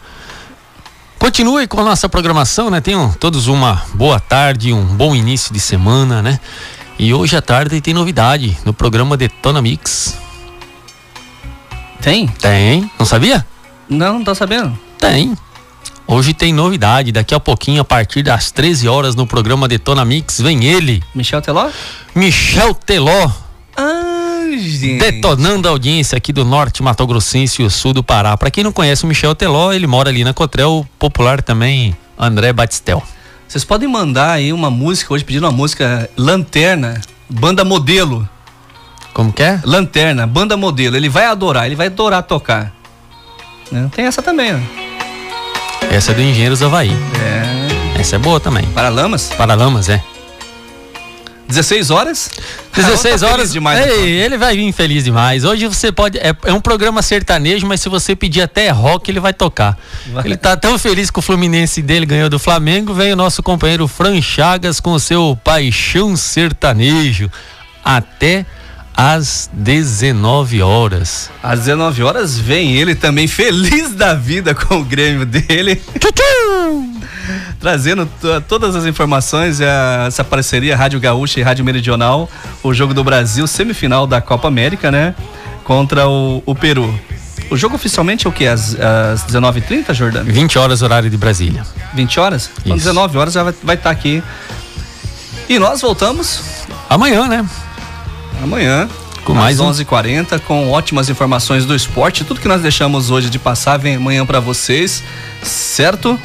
Continue com a nossa programação, né? Tenham todos uma boa tarde, um bom início de semana, né? E hoje à tarde tem novidade no programa Detona Mix. Tem? Tem. Não sabia? Não, não tô sabendo. Tem. Hoje tem novidade. Daqui a pouquinho, a partir das 13 horas, no programa Detona Mix, vem ele. Michel Teló? Michel Teló. Ai, gente. Detonando a audiência aqui do norte Mato Grossense e o sul do Pará. Pra quem não conhece o Michel Teló, ele mora ali na Cotrel, popular também André Batistel. Vocês podem mandar aí uma música, hoje pedindo uma música Lanterna, banda modelo. Como que é? Lanterna, banda modelo. Ele vai adorar, ele vai adorar tocar. Né? Tem essa também, ó. Essa é do Engenheiros Havaí. É. Essa é boa também. Paralamas? Paralamas, é. 16 horas? 16 Tá horas. feliz demais, Ei, ele vai vir feliz demais. Hoje você pode. É, é um programa sertanejo, mas se você pedir até rock, ele vai tocar. Vai. Ele tá tão feliz que o Fluminense dele ganhou do Flamengo. Vem o nosso companheiro Fran Chagas com o seu paixão sertanejo. Até às 19 horas. Às 19 horas vem ele também feliz da vida (laughs) com o Grêmio dele. Trazendo to- todas as informações, a- essa parceria Rádio Gaúcha e Rádio Meridional, o jogo do Brasil, semifinal da Copa América, né? Contra o, o Peru. O jogo oficialmente é o quê? Às, às 19h30, Jordano? 20 horas, horário de Brasília. 20 horas? Então, Isso. 19 horas já vai estar aqui. E nós voltamos Amanhã, né? Amanhã. Com mais um- às 11h40 com ótimas informações do esporte. Tudo que nós deixamos hoje de passar vem amanhã pra vocês, certo?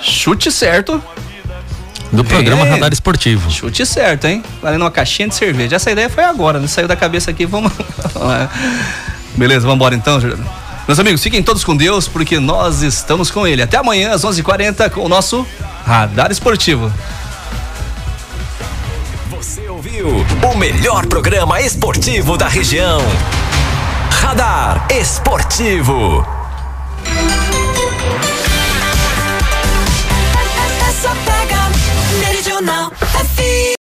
Chute certo. Do programa É. Radar Esportivo. Chute certo, hein? Valendo uma caixinha de cerveja. Essa ideia foi agora, né? Saiu da cabeça aqui, vamos. (laughs) Beleza, vamos embora então, Jordano. Meus amigos, fiquem todos com Deus, porque nós estamos com ele. Até amanhã, às 11h40, com o nosso Radar Esportivo. Ouviu o melhor programa esportivo da região. Radar Esportivo. Essa pega Meridional FM.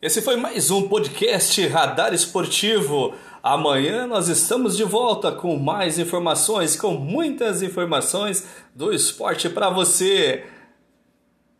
Esse foi mais um podcast Radar Esportivo. Amanhã nós estamos de volta com mais informações, com muitas informações do esporte para você.